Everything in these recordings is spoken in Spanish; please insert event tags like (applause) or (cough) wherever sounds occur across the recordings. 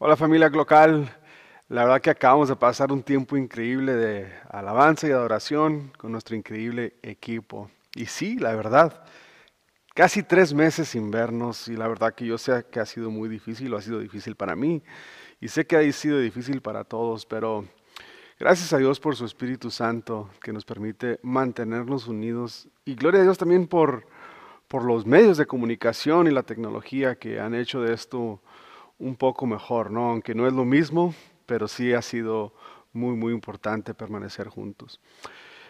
Hola familia local, la verdad que acabamos de pasar un tiempo increíble de alabanza y adoración con nuestro increíble equipo. Y sí, la verdad, casi tres meses sin vernos y la verdad que yo sé que ha sido muy difícil, o ha sido difícil para mí y sé que ha sido difícil para todos, pero gracias a Dios por su Espíritu Santo que nos permite mantenernos unidos y gloria a Dios también por, por los medios de comunicación y la tecnología que han hecho de esto un poco mejor, ¿no? Aunque no es lo mismo, pero sí ha sido muy, muy importante permanecer juntos.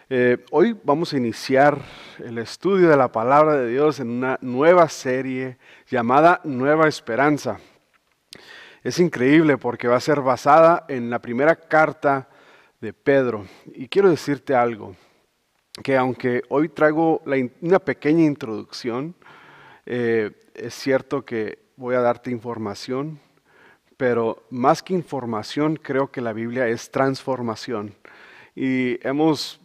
Eh, hoy vamos a iniciar el estudio de la palabra de Dios en una nueva serie llamada Nueva Esperanza. Es increíble porque va a ser basada en la primera carta de Pedro. Y quiero decirte algo, que aunque hoy traigo una pequeña introducción, eh, es cierto que voy a darte información, pero más que información, creo que la Biblia es transformación. Y hemos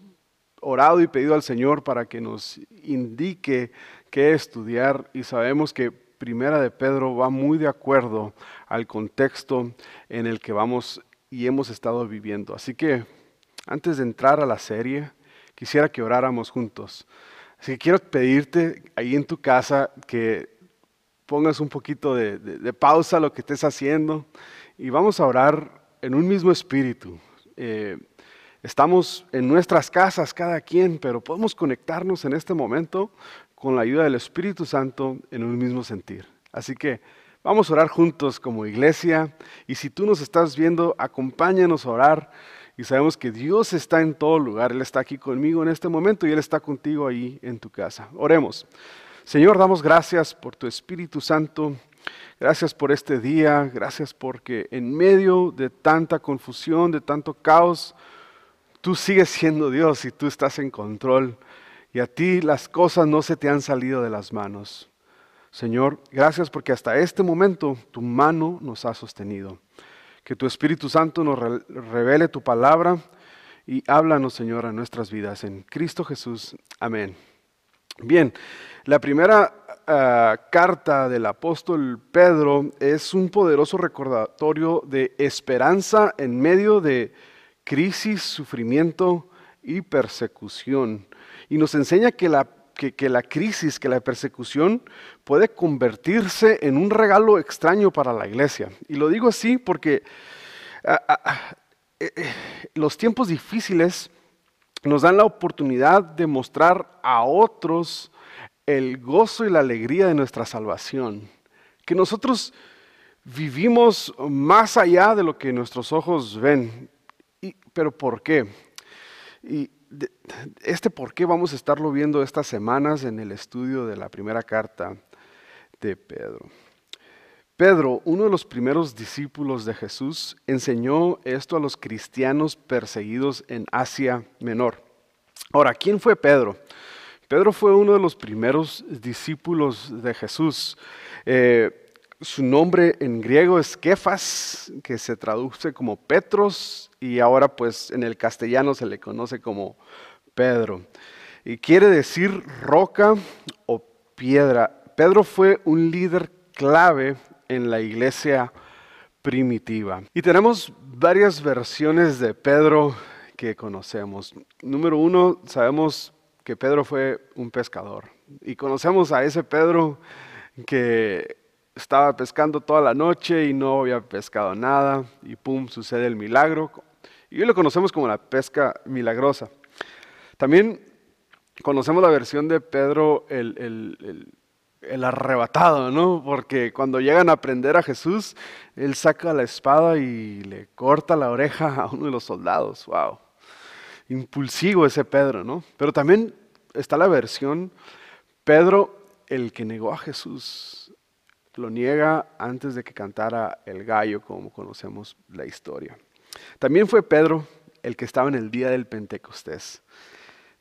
orado y pedido al Señor para que nos indique qué estudiar y sabemos que Primera de Pedro va muy de acuerdo al contexto en el que vamos y hemos estado viviendo. Así que antes de entrar a la serie, quisiera que oráramos juntos. Así que quiero pedirte ahí en tu casa que pongas un poquito de, pausa a lo que estés haciendo y vamos a orar en un mismo espíritu. Eh, estamos en nuestras casas cada quien, pero podemos conectarnos en este momento con la ayuda del Espíritu Santo en un mismo sentir. Así que vamos a orar juntos como iglesia y si tú nos estás viendo, acompáñanos a orar y sabemos que Dios está en todo lugar. Él está aquí conmigo en este momento y Él está contigo ahí en tu casa. Oremos. Señor, damos gracias por tu Espíritu Santo. Gracias por este día. Gracias porque en medio de tanta confusión, de tanto caos, tú sigues siendo Dios y tú estás en control. Y a ti las cosas no se te han salido de las manos. Señor, gracias porque hasta este momento tu mano nos ha sostenido. Que tu Espíritu Santo nos revele tu palabra y háblanos, Señor, a nuestras vidas. En Cristo Jesús. Amén. Bien, la primera ah, carta del apóstol Pedro es un poderoso recordatorio de esperanza en medio de crisis, sufrimiento y persecución. Y nos enseña que la, que la crisis, que la persecución puede convertirse en un regalo extraño para la iglesia. Y lo digo así porque ah, ah, eh, eh, los tiempos difíciles nos dan la oportunidad de mostrar a otros el gozo y la alegría de nuestra salvación. Que nosotros vivimos más allá de lo que nuestros ojos ven. ¿Pero por qué? Y este por qué vamos a estarlo viendo estas semanas en el estudio de la primera carta de Pedro. Pedro, uno de los primeros discípulos de Jesús, enseñó esto a los cristianos perseguidos en Asia Menor. Ahora, ¿quién fue Pedro? Pedro fue uno de los primeros discípulos de Jesús. Eh, su nombre en griego es Kefas, que se traduce como Petros, y ahora pues en el castellano se le conoce como Pedro. Y quiere decir roca o piedra. Pedro fue un líder clave en la iglesia primitiva. Y tenemos varias versiones de Pedro que conocemos. Número uno, sabemos que Pedro fue un pescador. Y conocemos a ese Pedro que estaba pescando toda la noche y no había pescado nada y pum, sucede el milagro. Y hoy lo conocemos como la pesca milagrosa. También conocemos la versión de Pedro el, el arrebatado, ¿no? Porque cuando llegan a aprender a Jesús, él saca la espada y le corta la oreja a uno de los soldados. ¡Wow! Impulsivo ese Pedro, ¿no? Pero también está la versión Pedro, el que negó a Jesús, lo niega antes de que cantara el gallo, como conocemos la historia. También fue Pedro el que estaba en el día del Pentecostés.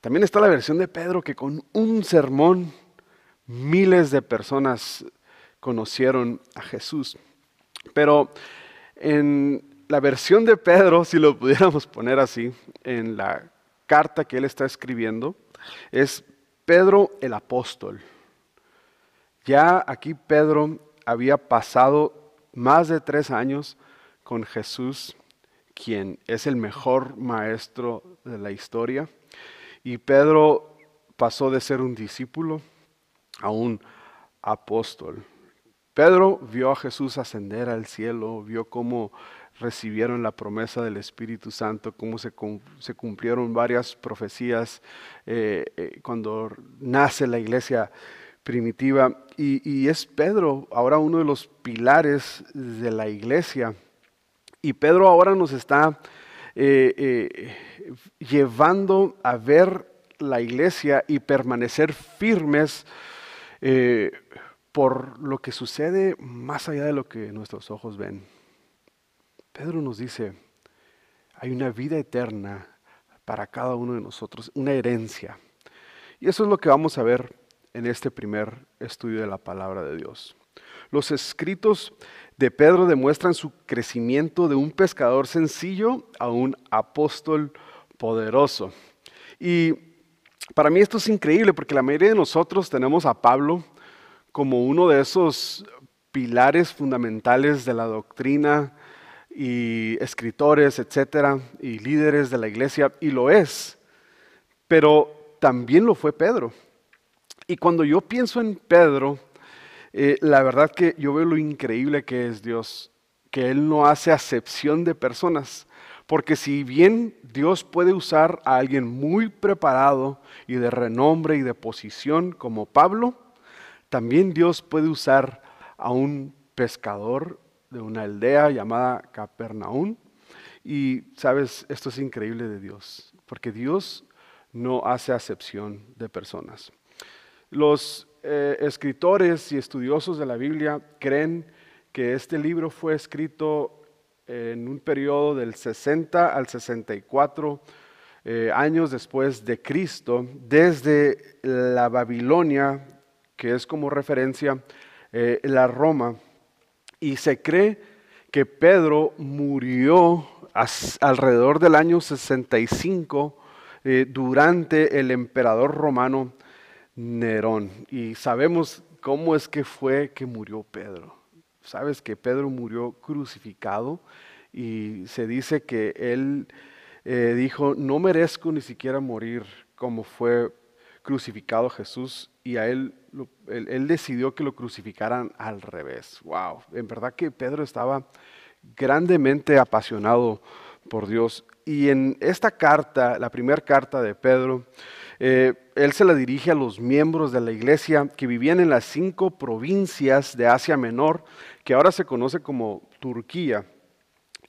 También está la versión de Pedro que con un sermón Miles de personas conocieron a Jesús. Pero en la versión de Pedro, si lo pudiéramos poner así, en la carta que él está escribiendo, es Pedro el apóstol. Ya aquí Pedro había pasado más de tres años con Jesús, quien es el mejor maestro de la historia. Y Pedro pasó de ser un discípulo a un apóstol. Pedro vio a Jesús ascender al cielo, vio cómo recibieron la promesa del Espíritu Santo, cómo se, cumplieron varias profecías eh, eh, cuando nace la iglesia primitiva. Y, es Pedro ahora uno de los pilares de la iglesia. Y Pedro ahora nos está eh, llevando a ver la iglesia y permanecer firmes por lo que sucede más allá de lo que nuestros ojos ven. Pedro nos dice, hay una vida eterna para cada uno de nosotros, una herencia. Y eso es lo que vamos a ver en este primer estudio de la palabra de Dios. Los escritos de Pedro demuestran su crecimiento de un pescador sencillo a un apóstol poderoso. Y para mí esto es increíble porque la mayoría de nosotros tenemos a Pablo como uno de esos pilares fundamentales de la doctrina y escritores, etcétera, y líderes de la iglesia, y lo es, pero también lo fue Pedro. Y cuando yo pienso en Pedro, eh, la verdad que yo veo lo increíble que es Dios, que Él no hace acepción de personas, porque si bien Dios puede usar a alguien muy preparado y de renombre y de posición como Pablo, también Dios puede usar a un pescador de una aldea llamada Capernaum. Y sabes, esto es increíble de Dios, porque Dios no hace acepción de personas. Los eh, escritores y estudiosos de la Biblia creen que este libro fue escrito en un periodo del 60 al 64 eh, años después de Cristo, desde la Babilonia, que es como referencia eh, la Roma, y se cree que Pedro murió alrededor del año 65 eh, durante el emperador romano Nerón. Y sabemos cómo es que fue que murió Pedro. Sabes que Pedro murió crucificado y se dice que él eh, dijo, no merezco ni siquiera morir como fue crucificado Jesús y a él, él, decidió que lo crucificaran al revés. Wow, en verdad que Pedro estaba grandemente apasionado por Dios. Y en esta carta, la primera carta de Pedro, eh, él se la dirige a los miembros de la iglesia que vivían en las cinco provincias de Asia Menor, que ahora se conoce como Turquía.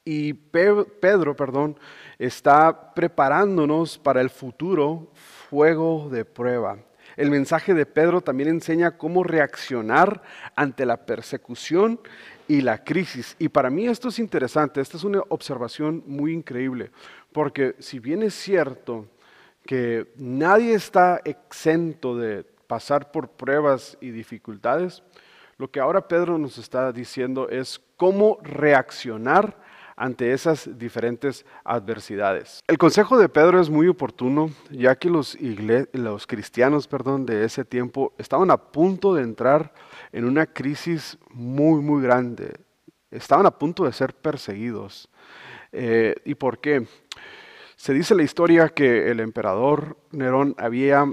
Y Pedro, perdón, está preparándonos para el futuro fuego de prueba. El mensaje de Pedro también enseña cómo reaccionar ante la persecución y la crisis. Y para mí esto es interesante, esta es una observación muy increíble, porque si bien es cierto que nadie está exento de pasar por pruebas y dificultades, lo que ahora Pedro nos está diciendo es cómo reaccionar ante esas diferentes adversidades. El consejo de Pedro es muy oportuno, ya que los, cristianos perdón, de ese tiempo estaban a punto de entrar en una crisis muy, muy grande. Estaban a punto de ser perseguidos. Eh, ¿Y por qué? Se dice la historia que el emperador Nerón había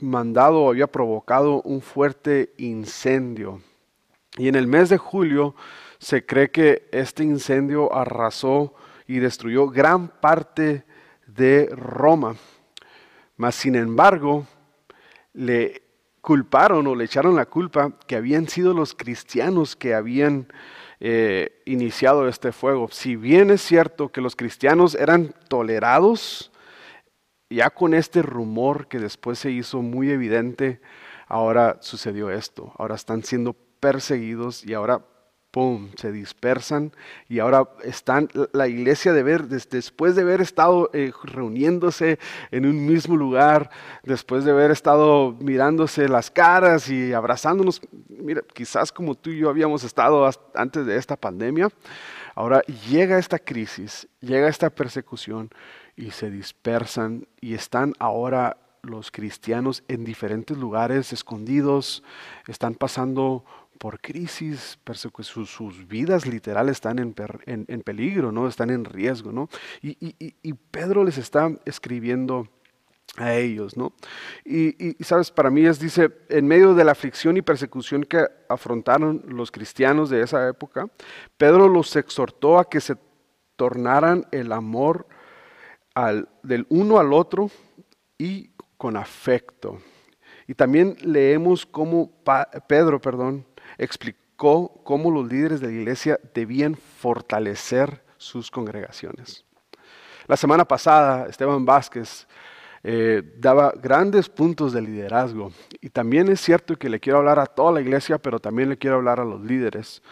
mandado había provocado un fuerte incendio. Y en el mes de julio se cree que este incendio arrasó y destruyó gran parte de Roma. Mas, sin embargo, le culparon o le echaron la culpa que habían sido los cristianos que habían eh, iniciado este fuego. Si bien es cierto que los cristianos eran tolerados, ya con este rumor que después se hizo muy evidente, ahora sucedió esto. Ahora están siendo perseguidos y ahora ¡pum!, se dispersan y ahora están la iglesia de ver, después de haber estado eh, reuniéndose en un mismo lugar, después de haber estado mirándose las caras y abrazándonos, mira, quizás como tú y yo habíamos estado antes de esta pandemia, ahora llega esta crisis, llega esta persecución y se dispersan y están ahora los cristianos en diferentes lugares escondidos, están pasando por crisis, sus, sus, vidas literales están en, peligro, ¿no? Están en riesgo, ¿no? Y, Pedro les está escribiendo a ellos, ¿no? Y, sabes, para mí es, dice, en medio de la aflicción y persecución que afrontaron los cristianos de esa época, Pedro los exhortó a que se tornaran el amor del uno al otro y con afecto. Y también leemos cómo Pedro, perdón, explicó cómo los líderes de la iglesia debían fortalecer sus congregaciones. La semana pasada, Esteban Vázquez eh, daba grandes puntos de liderazgo. Y también es cierto que le quiero hablar a toda la iglesia, pero también le quiero hablar a los líderes,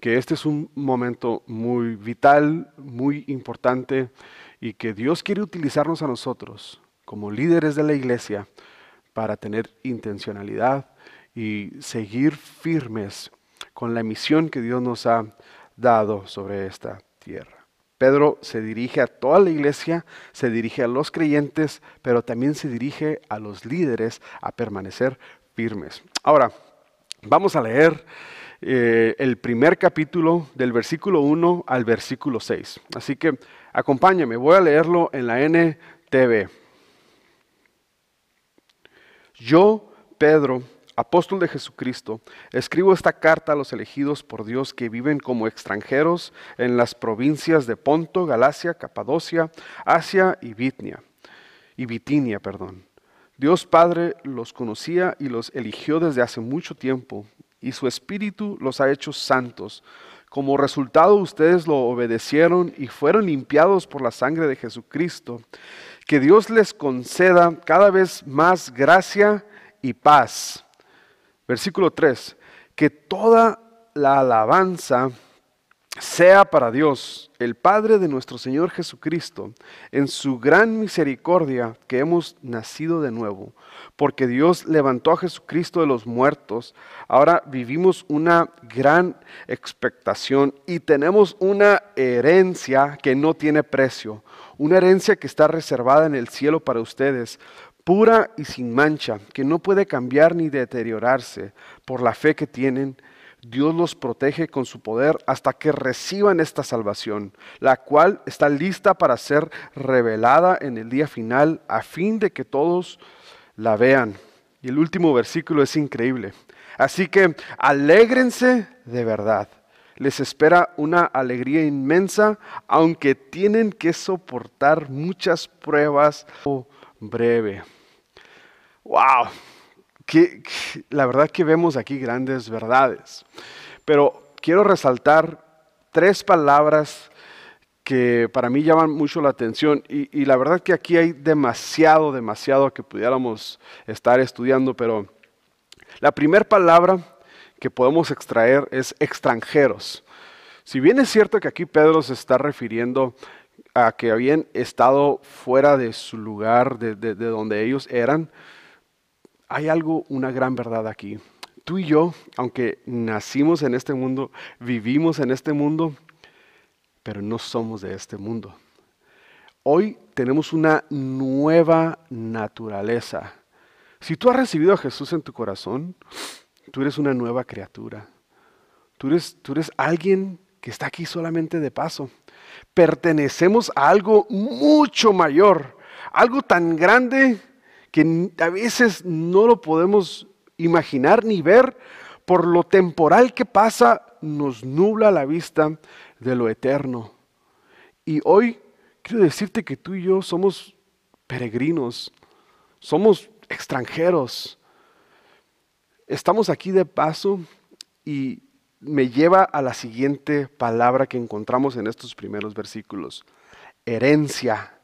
que este es un momento muy vital, muy importante, y que Dios quiere utilizarnos a nosotros como líderes de la iglesia para tener intencionalidad y seguir firmes con la misión que Dios nos ha dado sobre esta tierra. Pedro se dirige a toda la iglesia, se dirige a los creyentes, pero también se dirige a los líderes a permanecer firmes. Ahora, vamos a leer eh, el primer capítulo del versículo 1 al versículo 6. Así que acompáñame, voy a leerlo en la NTV. Yo, Pedro, apóstol de Jesucristo, escribo esta carta a los elegidos por Dios que viven como extranjeros en las provincias de Ponto, Galacia, Capadocia, Asia y Bitnia, y Bitinia, perdón. Dios Padre los conocía y los eligió desde hace mucho tiempo, y su Espíritu los ha hecho santos. Como resultado ustedes lo obedecieron y fueron limpiados por la sangre de Jesucristo. Que Dios les conceda cada vez más gracia y paz Versículo 3, que toda la alabanza sea para Dios, el Padre de nuestro Señor Jesucristo, en su gran misericordia que hemos nacido de nuevo, porque Dios levantó a Jesucristo de los muertos. Ahora vivimos una gran expectación y tenemos una herencia que no tiene precio, una herencia que está reservada en el cielo para ustedes, pura y sin mancha, que no puede cambiar ni deteriorarse por la fe que tienen. Dios los protege con su poder hasta que reciban esta salvación, la cual está lista para ser revelada en el día final a fin de que todos la vean. Y el último versículo es increíble. Así que alégrense de verdad. Les espera una alegría inmensa, aunque tienen que soportar muchas pruebas breve. ¡Wow! la verdad que vemos aquí grandes verdades. Pero quiero resaltar tres palabras que para mí llaman mucho la atención y, la verdad que aquí hay demasiado, demasiado que pudiéramos estar estudiando, pero la primera palabra que podemos extraer es extranjeros. Si bien es cierto que aquí Pedro se está refiriendo a que habían estado fuera de su lugar, de donde ellos eran, hay algo, una gran verdad aquí. Tú y yo, aunque nacimos en este mundo, vivimos en este mundo, pero no somos de este mundo. Hoy tenemos una nueva naturaleza. Si tú has recibido a Jesús en tu corazón, tú eres una nueva criatura. Tú eres, tú eres alguien que está aquí solamente de paso. Pertenecemos a algo mucho mayor, algo tan grande que a veces no lo podemos imaginar ni ver, por lo temporal que pasa, nos nubla la vista de lo eterno. Y hoy quiero decirte que tú y yo somos peregrinos, somos extranjeros. Estamos aquí de paso y me lleva a la siguiente palabra que encontramos en estos primeros versículos, herencia.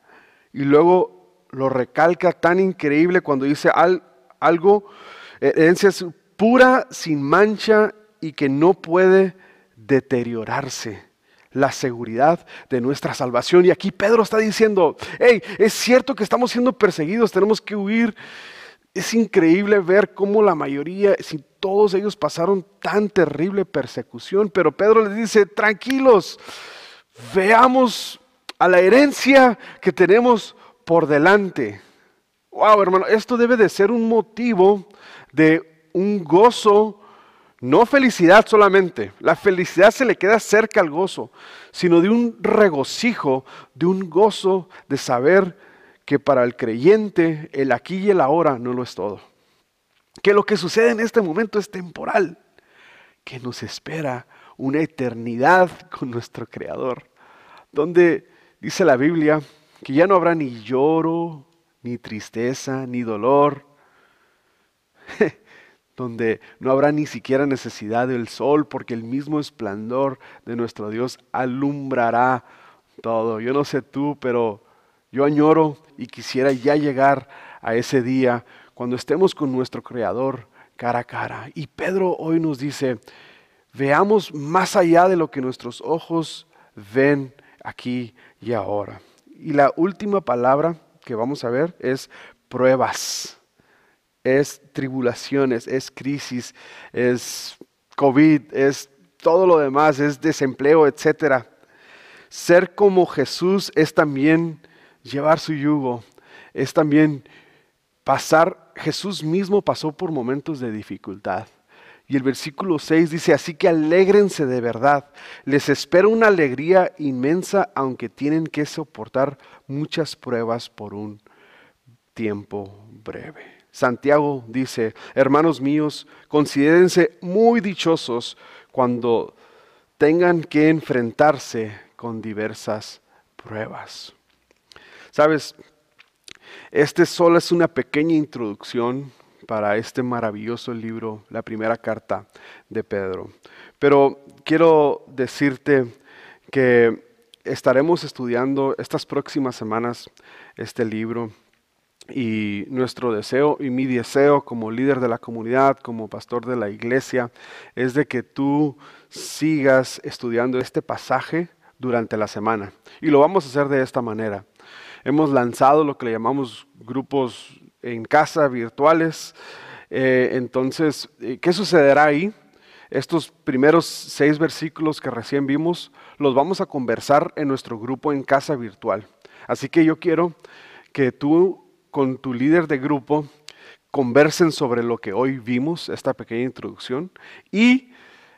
Y luego lo recalca tan increíble cuando dice algo, herencia es pura, sin mancha y que no puede deteriorarse la seguridad de nuestra salvación. Y aquí Pedro está diciendo, hey, es cierto que estamos siendo perseguidos, tenemos que huir. Es increíble ver cómo la mayoría, si todos ellos pasaron tan terrible persecución, pero Pedro les dice, tranquilos, veamos a la herencia que tenemos por delante. Wow, hermano, esto debe de ser un motivo de un gozo No felicidad solamente, la felicidad se le queda cerca al gozo, sino de un regocijo, de un gozo de saber que para el creyente el aquí y el ahora no lo es todo. Que lo que sucede en este momento es temporal, que nos espera una eternidad con nuestro Creador, donde dice la Biblia que ya no habrá ni lloro, ni tristeza, ni dolor, (laughs) donde no habrá ni siquiera necesidad del sol, porque el mismo esplendor de nuestro Dios alumbrará todo. Yo no sé tú, pero yo añoro y quisiera ya llegar a ese día cuando estemos con nuestro Creador cara a cara. Y Pedro hoy nos dice, veamos más allá de lo que nuestros ojos ven aquí y ahora. Y la última palabra que vamos a ver es pruebas, es tribulaciones, es crisis, es COVID, es todo lo demás, es desempleo, etc. Ser como Jesús es también llevar su yugo, es también pasar, Jesús mismo pasó por momentos de dificultad. Y el versículo 6 dice, así que alégrense de verdad. Les espera una alegría inmensa, aunque tienen que soportar muchas pruebas por un tiempo breve. Santiago dice, hermanos míos, considérense muy dichosos cuando tengan que enfrentarse con diversas pruebas. Sabes, este solo es una pequeña introducción para este maravilloso libro, la primera carta de Pedro. Pero quiero decirte que estaremos estudiando estas próximas semanas este libro y nuestro deseo y mi deseo como líder de la comunidad, como pastor de la iglesia, es de que tú sigas estudiando este pasaje durante la semana. Y lo vamos a hacer de esta manera. Hemos lanzado lo que le llamamos grupos en casa virtuales. Eh, entonces, eh, ¿qué sucederá ahí? Estos primeros seis versículos que recién vimos los vamos a conversar en nuestro grupo en casa virtual. Así que yo quiero que tú con tu líder de grupo conversen sobre lo que hoy vimos, esta pequeña introducción, y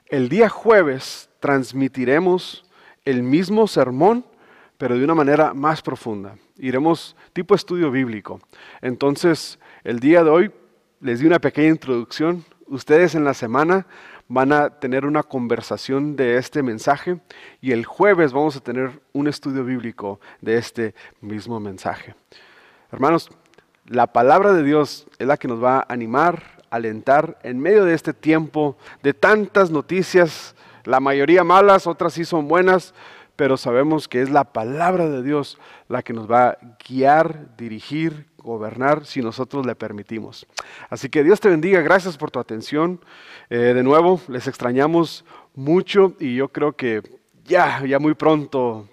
el día jueves transmitiremos el mismo sermón, pero de una manera más profunda. Iremos tipo estudio bíblico. Entonces, el día de hoy les di una pequeña introducción. Ustedes en la semana van a tener una conversación de este mensaje y el jueves vamos a tener un estudio bíblico de este mismo mensaje. Hermanos, la palabra de Dios es la que nos va a animar, alentar en medio de este tiempo de tantas noticias, la mayoría malas, otras sí son buenas, pero sabemos que es la palabra de Dios la que nos va a guiar, dirigir, gobernar si nosotros le permitimos. Así que Dios te bendiga, gracias por tu atención. Eh, de nuevo, les extrañamos mucho y yo creo que ya, ya muy pronto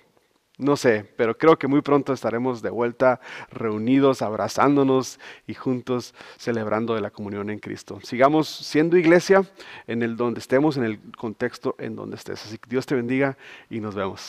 no sé, pero creo que muy pronto estaremos de vuelta reunidos, abrazándonos y juntos celebrando de la comunión en Cristo. Sigamos siendo iglesia en el donde estemos, en el contexto en donde estés. Así que Dios te bendiga y nos vemos.